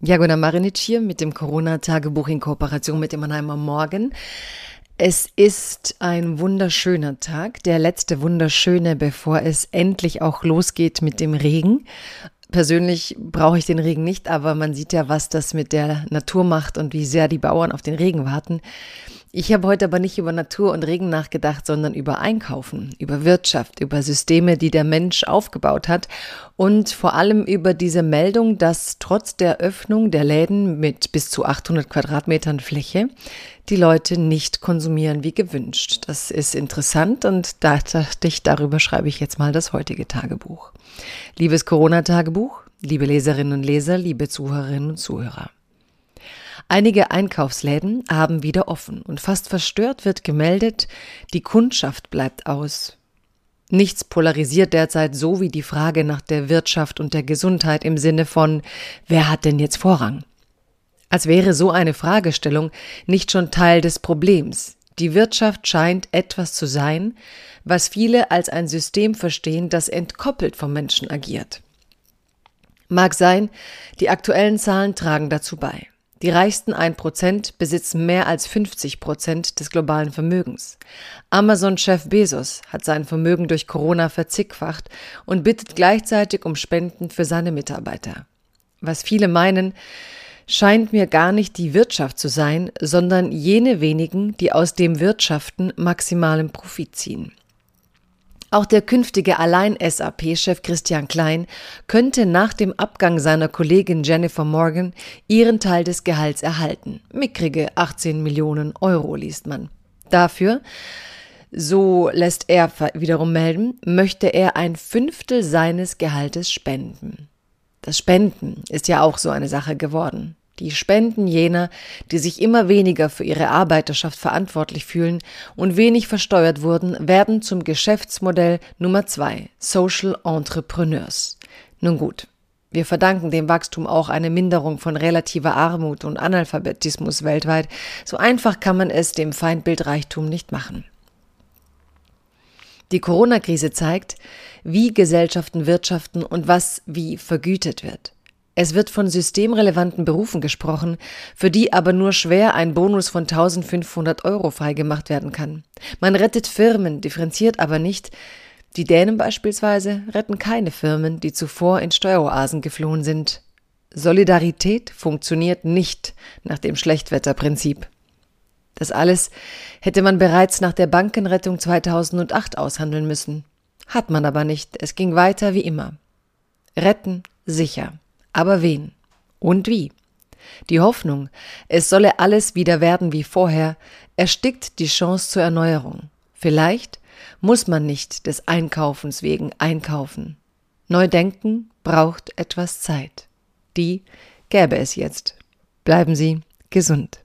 Jagona Marinic hier mit dem Corona-Tagebuch in Kooperation mit dem Mannheimer Morgen. Es ist ein wunderschöner Tag, der letzte wunderschöne, bevor es endlich auch losgeht mit dem Regen. Persönlich brauche ich den Regen nicht, aber man sieht ja, was das mit der Natur macht und wie sehr die Bauern auf den Regen warten. Ich habe heute aber nicht über Natur und Regen nachgedacht, sondern über Einkaufen, über Wirtschaft, über Systeme, die der Mensch aufgebaut hat und vor allem über diese Meldung, dass trotz der Öffnung der Läden mit bis zu 800 Quadratmetern Fläche die Leute nicht konsumieren wie gewünscht. Das ist interessant und da dachte ich, darüber schreibe ich jetzt mal das heutige Tagebuch. Liebes Corona-Tagebuch, liebe Leserinnen und Leser, liebe Zuhörerinnen und Zuhörer. Einige Einkaufsläden haben wieder offen und fast verstört wird gemeldet, die Kundschaft bleibt aus. Nichts polarisiert derzeit so wie die Frage nach der Wirtschaft und der Gesundheit im Sinne von, wer hat denn jetzt Vorrang? Als wäre so eine Fragestellung nicht schon Teil des Problems. Die Wirtschaft scheint etwas zu sein, was viele als ein System verstehen, das entkoppelt vom Menschen agiert. Mag sein, die aktuellen Zahlen tragen dazu bei. Die reichsten 1% besitzen mehr als 50% des globalen Vermögens. Amazon-Chef Bezos hat sein Vermögen durch Corona verzickfacht und bittet gleichzeitig um Spenden für seine Mitarbeiter. Was viele meinen, scheint mir gar nicht die Wirtschaft zu sein, sondern jene wenigen, die aus dem Wirtschaften maximalen Profit ziehen. Auch der künftige Allein-SAP-Chef Christian Klein könnte nach dem Abgang seiner Kollegin Jennifer Morgan ihren Teil des Gehalts erhalten. Mickrige 18 Millionen Euro liest man. Dafür, so lässt er wiederum melden, möchte er ein Fünftel seines Gehaltes spenden. Das Spenden ist ja auch so eine Sache geworden. Die Spenden jener, die sich immer weniger für ihre Arbeiterschaft verantwortlich fühlen und wenig versteuert wurden, werden zum Geschäftsmodell Nummer zwei, Social Entrepreneurs. Nun gut. Wir verdanken dem Wachstum auch eine Minderung von relativer Armut und Analphabetismus weltweit. So einfach kann man es dem Feindbild Reichtum nicht machen. Die Corona-Krise zeigt, wie Gesellschaften wirtschaften und was wie vergütet wird. Es wird von systemrelevanten Berufen gesprochen, für die aber nur schwer ein Bonus von 1500 Euro freigemacht werden kann. Man rettet Firmen, differenziert aber nicht. Die Dänen beispielsweise retten keine Firmen, die zuvor in Steueroasen geflohen sind. Solidarität funktioniert nicht nach dem Schlechtwetterprinzip. Das alles hätte man bereits nach der Bankenrettung 2008 aushandeln müssen. Hat man aber nicht. Es ging weiter wie immer. Retten sicher. Aber wen? Und wie? Die Hoffnung, es solle alles wieder werden wie vorher, erstickt die Chance zur Erneuerung. Vielleicht muss man nicht des Einkaufens wegen einkaufen. Neudenken braucht etwas Zeit. Die gäbe es jetzt. Bleiben Sie gesund.